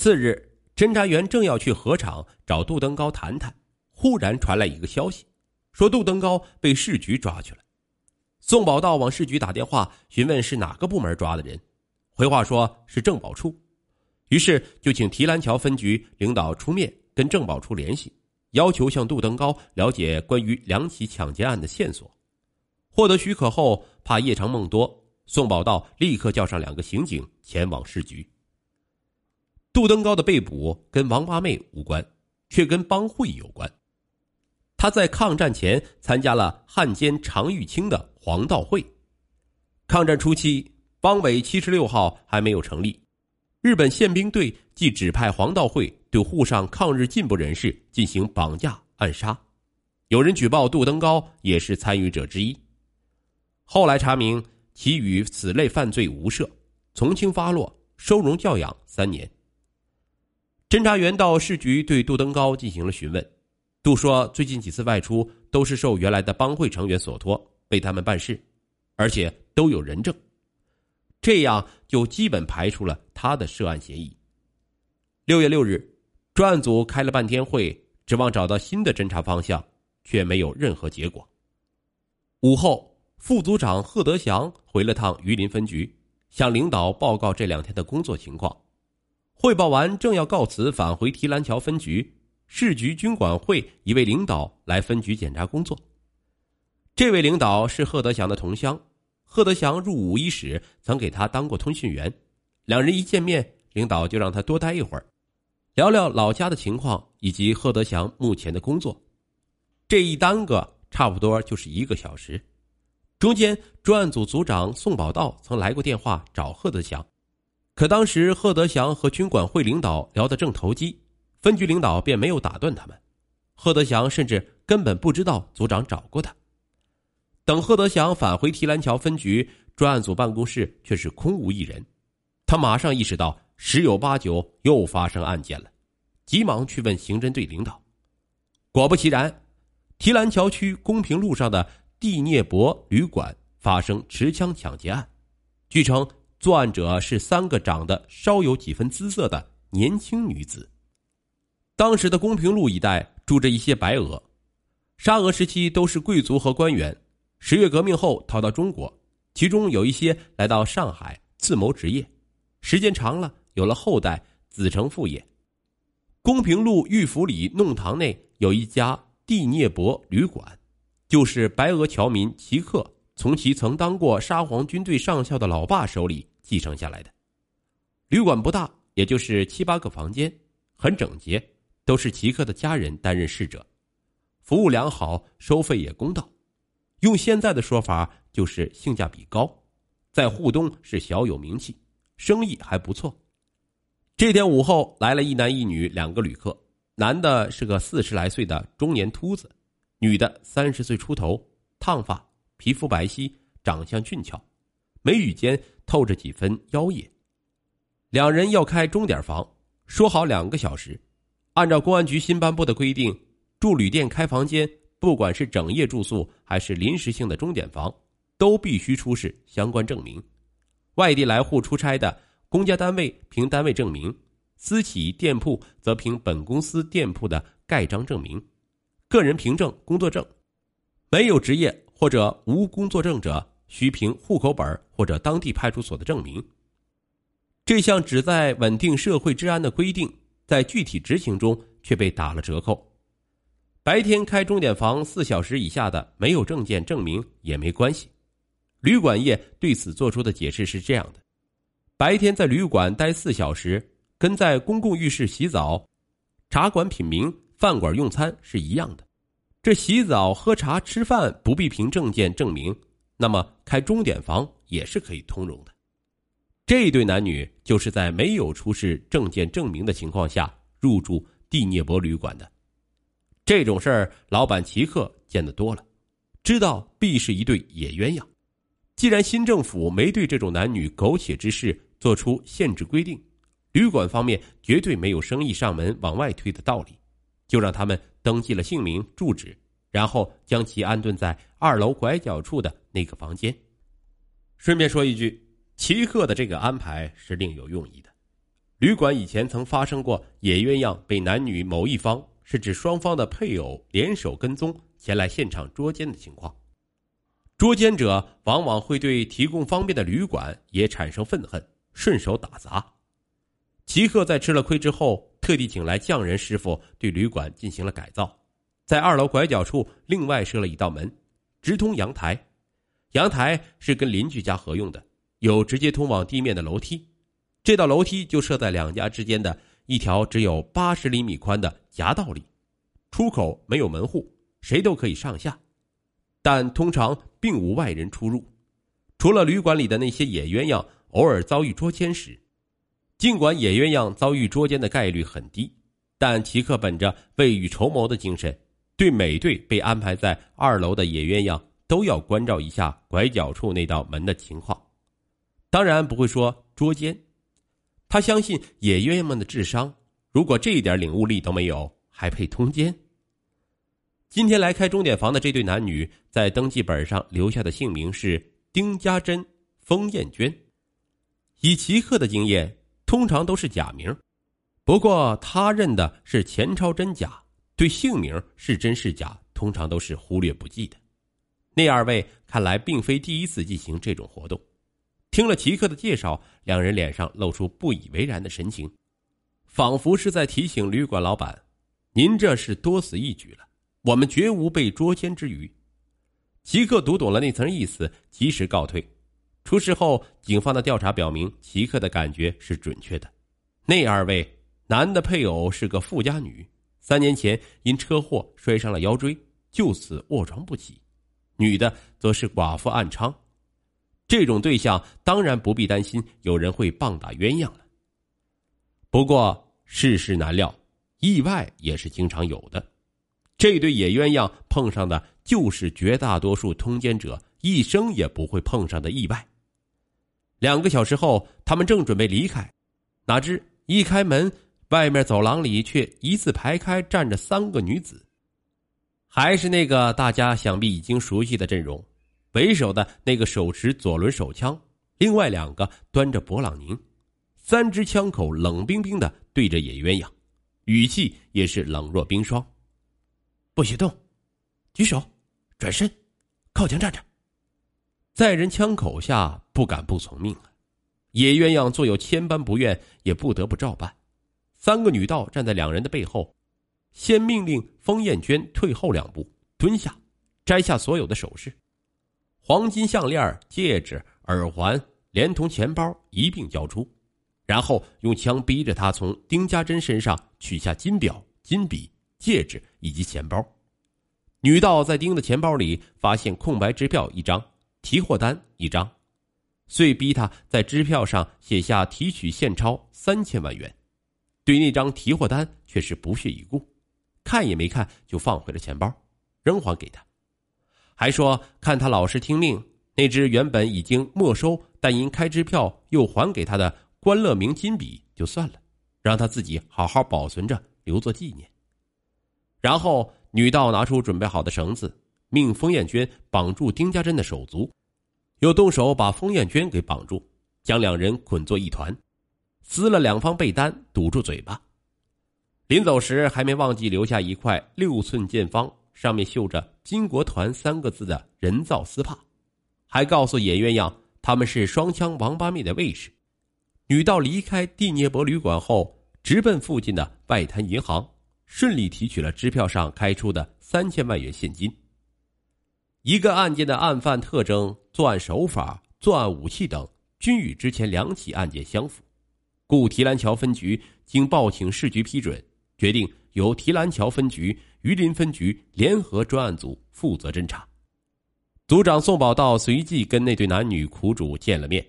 次日，侦查员正要去河场找杜登高谈谈，忽然传来一个消息，说杜登高被市局抓去了。宋宝道往市局打电话询问是哪个部门抓的人，回话说是政保处，于是就请提篮桥分局领导出面跟政保处联系，要求向杜登高了解关于两起抢劫案的线索。获得许可后，怕夜长梦多，宋宝道立刻叫上两个刑警前往市局。杜登高的被捕跟王八妹无关，却跟帮会有关。他在抗战前参加了汉奸常玉清的黄道会。抗战初期，帮委七十六号还没有成立，日本宪兵队即指派黄道会对沪上抗日进步人士进行绑架暗杀。有人举报杜登高也是参与者之一。后来查明，其与此类犯罪无涉，从轻发落，收容教养三年。侦查员到市局对杜登高进行了询问，杜说最近几次外出都是受原来的帮会成员所托，为他们办事，而且都有人证，这样就基本排除了他的涉案嫌疑。六月六日，专案组开了半天会，指望找到新的侦查方向，却没有任何结果。午后，副组长贺德祥回了趟榆林分局，向领导报告这两天的工作情况。汇报完，正要告辞返回提篮桥分局，市局军管会一位领导来分局检查工作。这位领导是贺德祥的同乡，贺德祥入伍伊始曾给他当过通讯员。两人一见面，领导就让他多待一会儿，聊聊老家的情况以及贺德祥目前的工作。这一耽搁差不多就是一个小时。中间，专案组组长宋宝道曾来过电话找贺德祥。可当时贺德祥和军管会领导聊得正投机，分局领导便没有打断他们。贺德祥甚至根本不知道组长找过他。等贺德祥返回提篮桥分局专案组办公室，却是空无一人。他马上意识到十有八九又发生案件了，急忙去问刑侦队领导。果不其然，提篮桥区公平路上的蒂涅博旅馆发生持枪抢劫案，据称。作案者是三个长得稍有几分姿色的年轻女子。当时的公平路一带住着一些白俄，沙俄时期都是贵族和官员。十月革命后逃到中国，其中有一些来到上海自谋职业，时间长了有了后代，子承父业。公平路玉府里弄堂内有一家蒂涅伯旅馆，就是白俄侨民齐克从其曾当过沙皇军队上校的老爸手里。继承下来的旅馆不大，也就是七八个房间，很整洁，都是齐克的家人担任侍者，服务良好，收费也公道。用现在的说法就是性价比高，在沪东是小有名气，生意还不错。这天午后来了一男一女两个旅客，男的是个四十来岁的中年秃子，女的三十岁出头，烫发，皮肤白皙，长相俊俏，眉宇间。透着几分妖冶，两人要开钟点房，说好两个小时。按照公安局新颁布的规定，住旅店开房间，不管是整夜住宿还是临时性的钟点房，都必须出示相关证明。外地来沪出差的，公家单位凭单位证明，私企店铺则凭本公司店铺的盖章证明，个人凭证、工作证。没有职业或者无工作证者。需凭户口本或者当地派出所的证明。这项旨在稳定社会治安的规定，在具体执行中却被打了折扣。白天开钟点房四小时以下的，没有证件证明也没关系。旅馆业对此做出的解释是这样的：白天在旅馆待四小时，跟在公共浴室洗澡、茶馆品茗、饭馆用餐是一样的。这洗澡、喝茶、吃饭不必凭证件证明。那么开钟点房也是可以通融的。这对男女就是在没有出示证件证明的情况下入住蒂涅博旅馆的。这种事儿，老板齐克见得多了，知道必是一对野鸳鸯。既然新政府没对这种男女苟且之事做出限制规定，旅馆方面绝对没有生意上门往外推的道理，就让他们登记了姓名、住址。然后将其安顿在二楼拐角处的那个房间。顺便说一句，齐克的这个安排是另有用意的。旅馆以前曾发生过野鸳鸯被男女某一方，是指双方的配偶联手跟踪前来现场捉奸的情况。捉奸者往往会对提供方便的旅馆也产生愤恨，顺手打砸。齐克在吃了亏之后，特地请来匠人师傅对旅馆进行了改造，在二楼拐角处另外设了一道门，直通阳台。阳台是跟邻居家合用的，有直接通往地面的楼梯。这道楼梯就设在两家之间的一条只有八十厘米宽的夹道里，出口没有门户，谁都可以上下。但通常并无外人出入，除了旅馆里的那些野鸳鸯偶尔遭遇捉奸时。尽管野鸳鸯遭遇捉奸的概率很低，但齐克本着未雨绸缪的精神，对每对被安排在二楼的野鸳鸯都要关照一下拐角处那道门的情况。当然不会说捉奸，他相信野鸳鸯们的智商，如果这一点领悟力都没有，还配通奸？今天来开钟点房的这对男女，在登记本上留下的姓名是丁家珍、封艳娟。以奇客的经验，通常都是假名。不过他认的是钱钞真假，对姓名是真是假，通常都是忽略不计的。那二位看来并非第一次进行这种活动。听了齐克的介绍，两人脸上露出不以为然的神情，仿佛是在提醒旅馆老板：“您这是多此一举了。”我们绝无被捉奸之余，齐克读懂了那层意思，及时告退。出事后，警方的调查表明，齐克的感觉是准确的。那二位男的配偶是个富家女，三年前因车祸摔伤了腰椎，就此卧床不起；女的则是寡妇暗娼。这种对象当然不必担心有人会棒打鸳鸯了。不过世事难料，意外也是经常有的。这对野鸳鸯碰上的就是绝大多数通奸者一生也不会碰上的意外。两个小时后，他们正准备离开，哪知一开门，外面走廊里却一字排开站着三个女子，还是那个大家想必已经熟悉的阵容。为首的那个手持左轮手枪，另外两个端着勃朗宁，三支枪口冷冰冰的对着野鸳鸯，语气也是冷若冰霜。不许动，举手，转身，靠墙站着。在人枪口下，不敢不从命啊！野鸳鸯纵有千般不愿，也不得不照办。三个女道站在两人的背后，先命令封艳娟退后两步，蹲下，摘下所有的首饰，黄金项链、戒指、耳环，连同钱包一并交出，然后用枪逼着她从丁家珍身上取下金表、金笔。戒指以及钱包，女道在丁的钱包里发现空白支票一张，提货单一张，遂逼他在支票上写下提取现钞三千万元，对那张提货单却是不屑一顾，看也没看就放回了钱包，仍还给他，还说看他老实听命，那只原本已经没收但因开支票又还给他的关乐明金笔就算了，让他自己好好保存着，留作纪念。然后，女道拿出准备好的绳子，命封艳娟绑住丁家珍的手足，又动手把封艳娟给绑住，将两人捆作一团，撕了两方被单堵住嘴巴。临走时，还没忘记留下一块六寸见方、上面绣着“金国团”三个字的人造丝帕，还告诉野鸳鸯他们是双枪王八妹的卫士。女道离开蒂涅博旅馆后，直奔附近的外滩银行。顺利提取了支票上开出的三千万元现金。一个案件的案犯特征、作案手法、作案武器等均与之前两起案件相符，故提篮桥分局经报请市局批准，决定由提篮桥分局、榆林分局联合专案组负责侦查。组长宋宝道随即跟那对男女苦主见了面。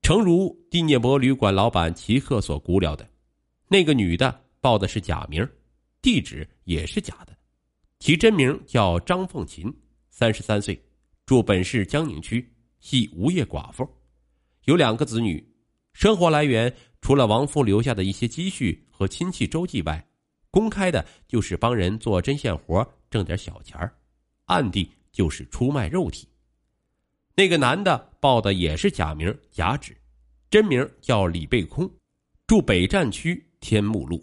诚如蒂涅博旅馆老板齐克所估料的，那个女的。报的是假名，地址也是假的，其真名叫张凤琴，三十三岁，住本市江宁区，系无业寡妇，有两个子女，生活来源除了王夫留下的一些积蓄和亲戚周济外，公开的就是帮人做针线活挣点小钱暗地就是出卖肉体。那个男的报的也是假名假址，真名叫李贝空，住北站区天目路。